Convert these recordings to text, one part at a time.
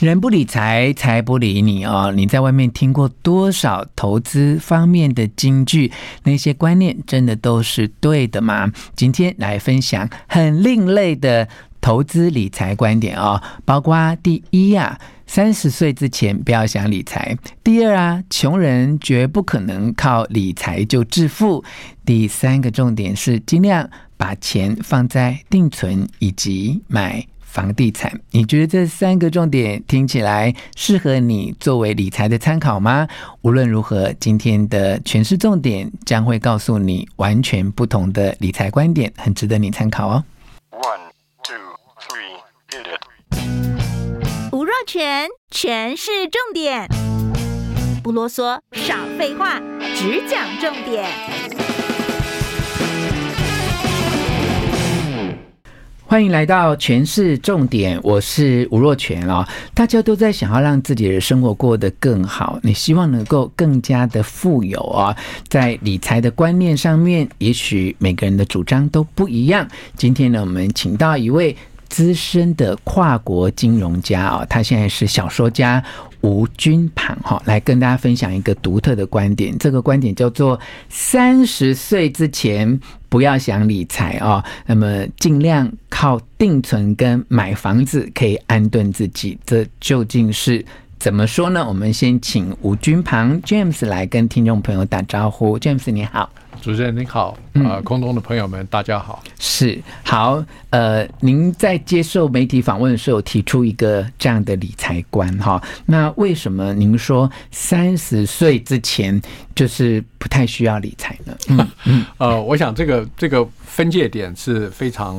人不理财，财不理你哦。你在外面听过多少投资方面的金句？那些观念真的都是对的吗？今天来分享很另类的投资理财观点哦，包括第一呀、三十岁之前不要想理财；第二啊，穷人绝不可能靠理财就致富；第三个重点是尽量把钱放在定存以及买。房地产，你觉得这三个重点听起来适合你作为理财的参考吗？无论如何，今天的权式重点将会告诉你完全不同的理财观点，很值得你参考哦。One, 全全是，重点，不啰嗦，少废话，只讲重点。欢迎来到权式重点，我是吴若全啊。大家都在想要让自己的生活过得更好，你希望能够更加的富有啊。在理财的观念上面，也许每个人的主张都不一样。今天呢，我们请到一位资深的跨国金融家啊，他现在是小说家。吴君庞哈，来跟大家分享一个独特的观点。这个观点叫做“三十岁之前不要想理财啊，那么尽量靠定存跟买房子可以安顿自己。”这究竟是怎么说呢？我们先请吴君庞 James 来跟听众朋友打招呼。James 你好。主持人您好，呃，空中的朋友们，嗯、大家好，是好，呃，您在接受媒体访问的时候提出一个这样的理财观哈，那为什么您说三十岁之前就是不太需要理财呢？嗯嗯，呃，我想这个这个分界点是非常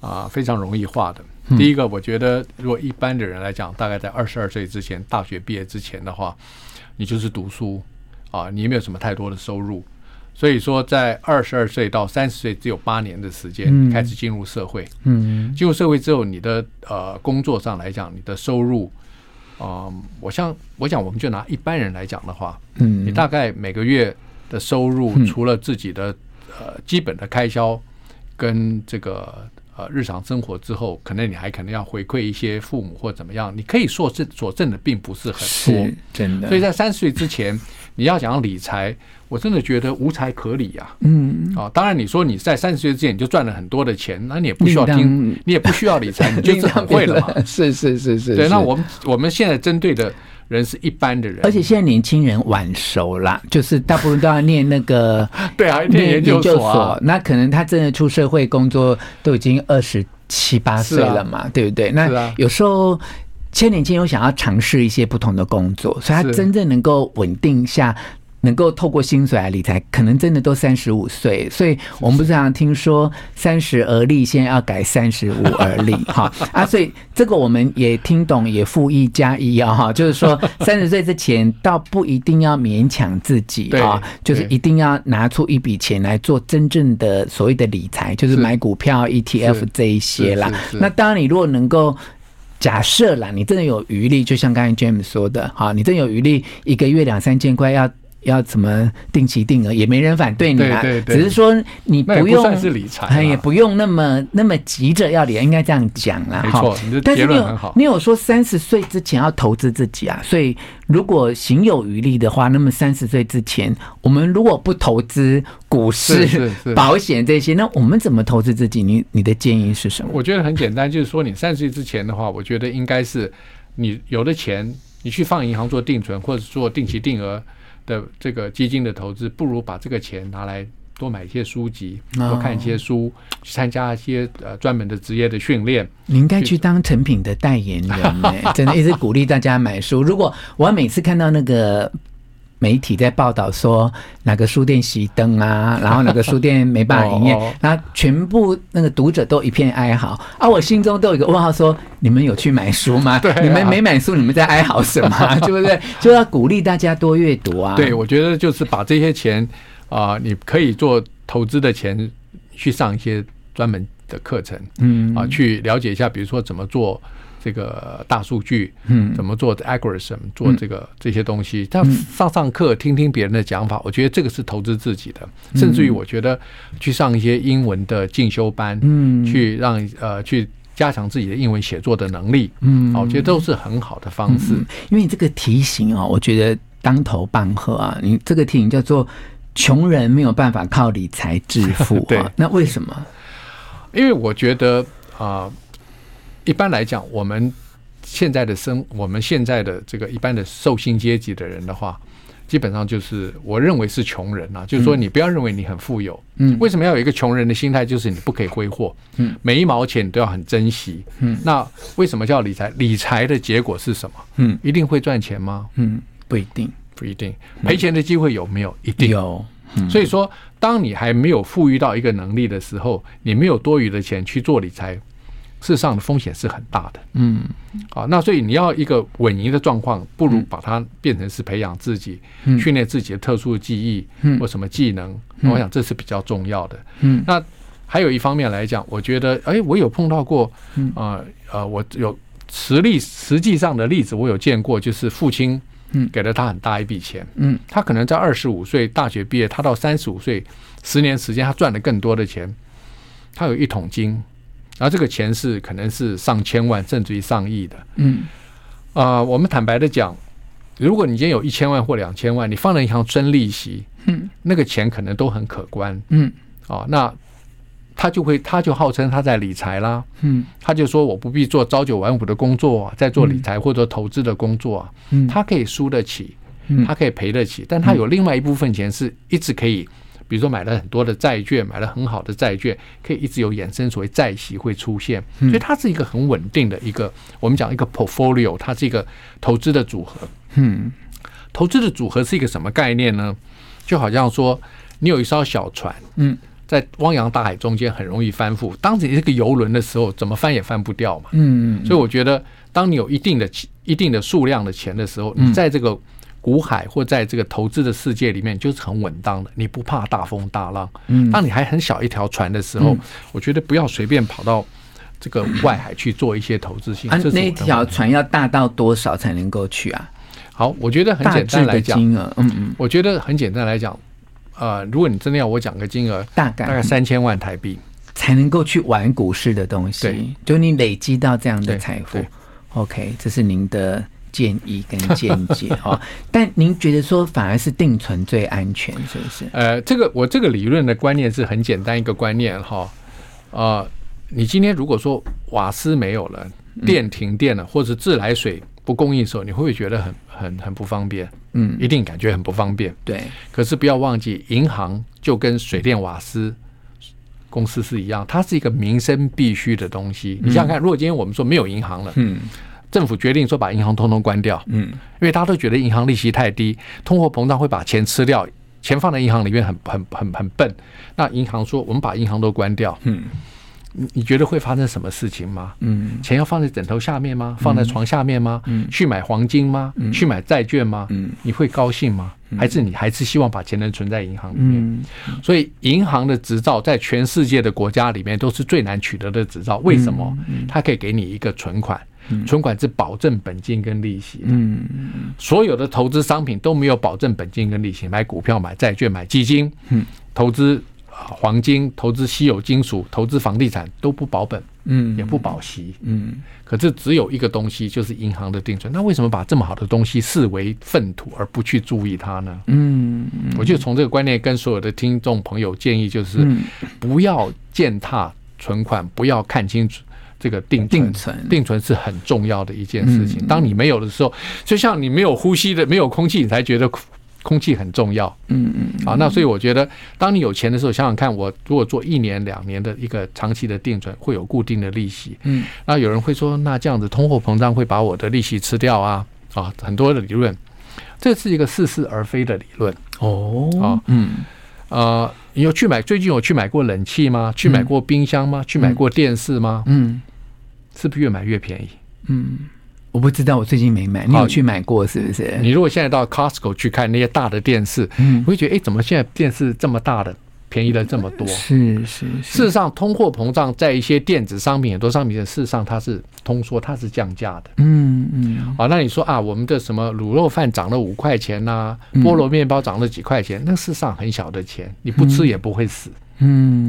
啊、呃、非常容易画的。第一个，我觉得如果一般的人来讲，大概在二十二岁之前，大学毕业之前的话，你就是读书啊，你也没有什么太多的收入。所以说，在二十二岁到三十岁只有八年的时间，开始进入社会。嗯，进入社会之后，你的呃工作上来讲，你的收入，啊，我想，我想我们就拿一般人来讲的话，嗯，你大概每个月的收入，除了自己的呃基本的开销跟这个呃日常生活之后，可能你还可能要回馈一些父母或怎么样，你可以说是所挣的并不是很多，真的。所以在三十岁之前，你要想要理财。我真的觉得无财可理呀，嗯啊，当然你说你在三十岁之前你就赚了很多的钱，那你也不需要听，你也不需要理财，你就 是很会了嘛，是是是是，对。那我们我们现在针对的人是一般的人，而且现在年轻人晚熟了，就是大部分都要念那个，对啊，念研究所，那可能他真的出社会工作都已经二十七八岁了嘛，对不对？那有时候千年轻有想要尝试一些不同的工作，所以他真正能够稳定下。能够透过薪水来理财，可能真的都三十五岁，所以我们不是常常听说三十而立，现在要改三十五而立，哈啊，所以这个我们也听懂，也附一加一啊，哈，就是说三十岁之前倒不一定要勉强自己啊，就是一定要拿出一笔钱来做真正的所谓的理财，就是买股票、ETF 这一些啦。那当然，你如果能够假设啦，你真的有余力，就像刚才 James 说的，哈，你真的有余力，一个月两三千块要。要怎么定期定额，也没人反对你啊。对对对，只是说你不用，不算是理财，也不用那么那么急着要理，应该这样讲啦。没错，你的结论很好。你有说三十岁之前要投资自己啊，所以如果行有余力的话，那么三十岁之前，我们如果不投资股市、保险这些，那我们怎么投资自己？你你的建议是什么？我觉得很简单，就是说你三十岁之前的话，我觉得应该是你有的钱，你去放银行做定存，或者做定期定额。的这个基金的投资，不如把这个钱拿来多买一些书籍，多看一些书，去参加一些呃专门的职业的训练。你应该去当成品的代言人呢，真的一直鼓励大家买书。如果我每次看到那个媒体在报道说哪个书店熄灯啊，然后哪个书店没办法营业，然后全部那个读者都一片哀嚎啊！我心中都有一个问号，说你们有去买书吗？对啊、你们没买书，你们在哀嚎什么？对不对？就要鼓励大家多阅读啊！对，我觉得就是把这些钱啊、呃，你可以做投资的钱去上一些专门的课程，嗯啊，去了解一下，比如说怎么做。这个大数据，嗯，怎么做的 algorithm，做这个这些东西，他上上课，听听别人的讲法，我觉得这个是投资自己的。甚至于，我觉得去上一些英文的进修班，嗯，去让呃去加强自己的英文写作的能力，嗯，我觉得都是很好的方式。因为这个题型啊，我觉得当头棒喝啊。你这个题型叫做“穷人没有办法靠理财致富”，对，那为什么？因为我觉得啊。一般来讲，我们现在的生，我们现在的这个一般的受薪阶级的人的话，基本上就是我认为是穷人啊。就是说，你不要认为你很富有。嗯。为什么要有一个穷人的心态？就是你不可以挥霍。嗯。每一毛钱你都要很珍惜。嗯。那为什么叫理财？理财的结果是什么？嗯。一定会赚钱吗？嗯，不一定，不一定。赔钱的机会有没有？一定有。所以说，当你还没有富裕到一个能力的时候，你没有多余的钱去做理财。事实上的风险是很大的，嗯，啊，那所以你要一个稳赢的状况，不如把它变成是培养自己、训练自己的特殊的记忆或什么技能，我想这是比较重要的。嗯，那还有一方面来讲，我觉得，哎，我有碰到过，啊呃，我有实例实际上的例子，我有见过，就是父亲，嗯，给了他很大一笔钱，嗯，他可能在二十五岁大学毕业，他到三十五岁，十年时间，他赚了更多的钱，他有一桶金。然后这个钱是可能是上千万甚至于上亿的，嗯，啊，我们坦白的讲，如果你今天有一千万或两千万，你放在银行存利息，嗯，那个钱可能都很可观，嗯，啊，那他就会他就号称他在理财啦，嗯，他就说我不必做朝九晚五的工作，在做理财或者投资的工作，嗯，他可以输得起，他可以赔得起，但他有另外一部分钱是一直可以。比如说买了很多的债券，买了很好的债券，可以一直有衍生所谓债息会出现，所以它是一个很稳定的一个，我们讲一个 portfolio，它是一个投资的组合。嗯，投资的组合是一个什么概念呢？就好像说你有一艘小船，嗯，在汪洋大海中间很容易翻覆，当你这个游轮的时候，怎么翻也翻不掉嘛。嗯，所以我觉得，当你有一定的一定的数量的钱的时候，你在这个。股海或在这个投资的世界里面，就是很稳当的，你不怕大风大浪。嗯，当你还很小一条船的时候，嗯、我觉得不要随便跑到这个外海去做一些投资性。啊，那条船要大到多少才能够去啊？好，我觉得很简单来讲，嗯嗯，我觉得很简单来讲，呃，如果你真的要我讲个金额，大概大概三千万台币才能够去玩股市的东西。对，就你累积到这样的财富。OK，这是您的。建议跟见解 哈，但您觉得说反而是定存最安全，是不是？呃，这个我这个理论的观念是很简单一个观念哈，呃，你今天如果说瓦斯没有了，电停电了，或者自来水不供应的时候，你会不会觉得很很很不方便？嗯，一定感觉很不方便。对，可是不要忘记，银行就跟水电瓦斯公司是一样，它是一个民生必须的东西。你想想看，如果今天我们说没有银行了，嗯。政府决定说把银行通通关掉，嗯，因为大家都觉得银行利息太低，通货膨胀会把钱吃掉，钱放在银行里面很很很很笨。那银行说我们把银行都关掉，嗯，你你觉得会发生什么事情吗？嗯，钱要放在枕头下面吗？放在床下面吗？嗯，去买黄金吗？去买债券吗？嗯，你会高兴吗？还是你还是希望把钱能存在银行里面？所以银行的执照在全世界的国家里面都是最难取得的执照。为什么？它可以给你一个存款。存款是保证本金跟利息，嗯，所有的投资商品都没有保证本金跟利息，买股票、买债券、买基金，嗯，投资黄金、投资稀有金属、投资房地产都不保本，嗯，也不保息，嗯，可是只有一个东西就是银行的定存，那为什么把这么好的东西视为粪土而不去注意它呢？嗯，我就从这个观念跟所有的听众朋友建议，就是不要践踏存款，不要看清楚。这个定定存，定存是很重要的一件事情。当你没有的时候，就像你没有呼吸的，没有空气，你才觉得空气很重要。嗯嗯。啊，那所以我觉得，当你有钱的时候，想想看，我如果做一年、两年的一个长期的定存，会有固定的利息。嗯。那有人会说，那这样子通货膨胀会把我的利息吃掉啊？啊，很多的理论。这是一个似是而非的理论哦。啊，嗯，呃，你有去买？最近有去买过冷气吗？去买过冰箱吗？去买过电视吗？嗯，是不是越买越便宜？嗯，我不知道，我最近没买。你有去买过是不是？你如果现在到 Costco 去看那些大的电视，嗯，我会觉得，哎，怎么现在电视这么大的？便宜了这么多，是是。事实上，通货膨胀在一些电子商品很多商品的，事实上它是通缩，它是降价的。嗯嗯。啊，那你说啊，我们的什么卤肉饭涨了五块钱呐，菠萝面包涨了几块钱，那事实上很小的钱，你不吃也不会死。嗯。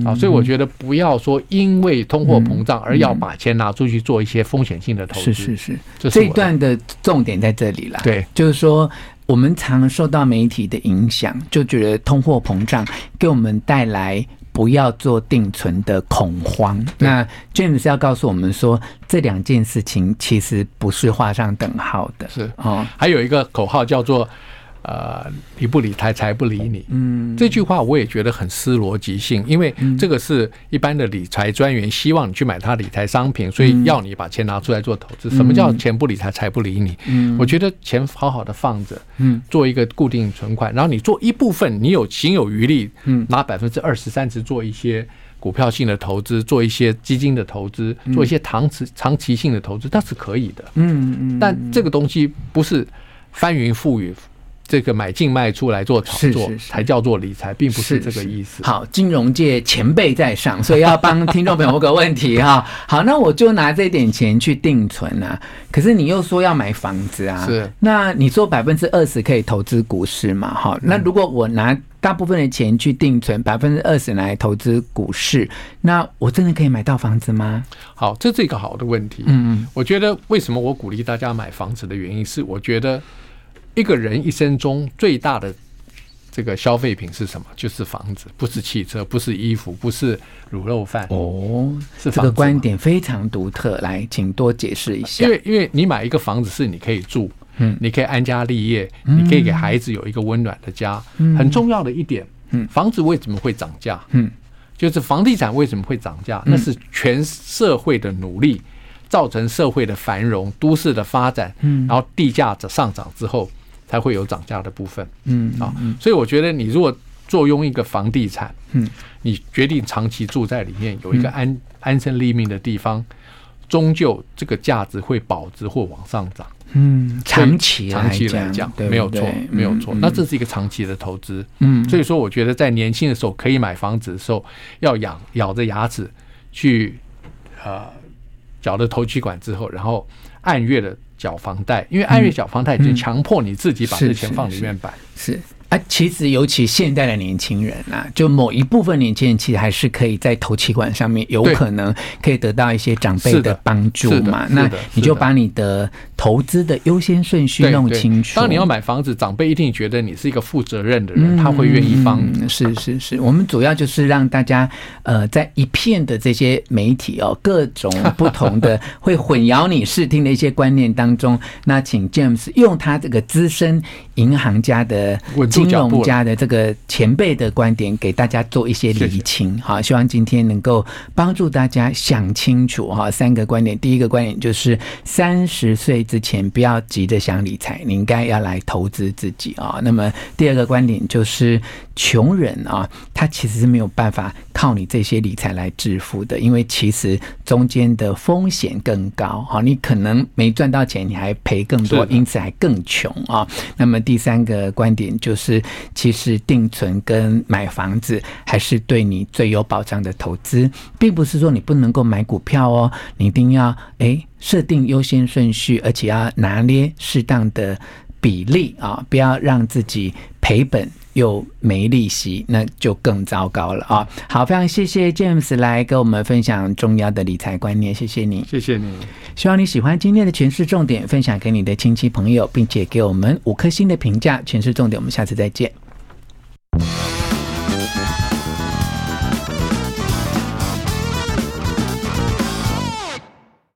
啊，所以我觉得不要说因为通货膨胀而要把钱拿出去做一些风险性的投资。是是是。这一段的重点在这里啦。对，就是说。我们常受到媒体的影响，就觉得通货膨胀给我们带来不要做定存的恐慌。那 James 要告诉我们说，这两件事情其实不是画上等号的。是哦，还有一个口号叫做。呃，理不理财，财不理你。嗯，这句话我也觉得很失逻辑性，因为这个是一般的理财专员希望你去买他理财商品，所以要你把钱拿出来做投资。什么叫钱不理财，财不理你？嗯，我觉得钱好好的放着，嗯，做一个固定存款，然后你做一部分，你有行有余力，嗯，拿百分之二十、三十做一些股票性的投资，做一些基金的投资，做一些长期长期性的投资，那是可以的。嗯嗯，但这个东西不是翻云覆雨。这个买进卖出来做炒作，才叫做理财，并不是这个意思。好，金融界前辈在上，所以要帮听众朋友问个问题哈。好，那我就拿这点钱去定存啊。可是你又说要买房子啊？是。那你说百分之二十可以投资股市嘛？哈，那如果我拿大部分的钱去定存，百分之二十来投资股市，那我真的可以买到房子吗？好，这是一个好的问题。嗯嗯，我觉得为什么我鼓励大家买房子的原因是，我觉得。一个人一生中最大的这个消费品是什么？就是房子，不是汽车，不是衣服，不是卤肉饭。哦，是这个观点非常独特。来，请多解释一下。因为，因为你买一个房子是你可以住，嗯，你可以安家立业，你可以给孩子有一个温暖的家。很重要的一点，嗯，房子为什么会涨价？嗯，就是房地产为什么会涨价？那是全社会的努力造成社会的繁荣、都市的发展，嗯，然后地价的上涨之后。才会有涨价的部分，嗯啊，所以我觉得你如果坐拥一个房地产，嗯，你决定长期住在里面，有一个安安身立命的地方，终究这个价值会保值或往上涨，嗯，长期长期来讲没有错，没有错，那这是一个长期的投资，嗯，所以说我觉得在年轻的时候可以买房子的时候，要咬咬着牙齿去呃缴了头期款之后，然后按月的。缴房贷，因为按月缴房贷已经强迫你自己把这钱放里面摆。是。啊，其实尤其现代的年轻人啊，就某一部分年轻人其实还是可以在投气管上面有可能可以得到一些长辈的帮助嘛。那你就把你的投资的优先顺序弄清楚。当你要买房子，长辈一定觉得你是一个负责任的人，他会愿意帮。是是是，我们主要就是让大家呃，在一片的这些媒体哦，各种不同的 会混淆你视听的一些观念当中，那请 James 用他这个资深银行家的。金融家的这个前辈的观点，给大家做一些理清。哈，希望今天能够帮助大家想清楚哈。三个观点，第一个观点就是三十岁之前不要急着想理财，你应该要来投资自己啊。那么第二个观点就是穷人啊，他其实是没有办法靠你这些理财来致富的，因为其实中间的风险更高。好，你可能没赚到钱，你还赔更多，因此还更穷啊。那么第三个观点就是。是，其实定存跟买房子还是对你最有保障的投资，并不是说你不能够买股票哦，你一定要诶设定优先顺序，而且要拿捏适当的比例啊，不要让自己赔本又没利息，那就更糟糕了啊！好，非常谢谢 James 来跟我们分享重要的理财观念，谢谢你，谢谢你。希望你喜欢今天的全市重点，分享给你的亲戚朋友，并且给我们五颗星的评价。全市重点，我们下次再见。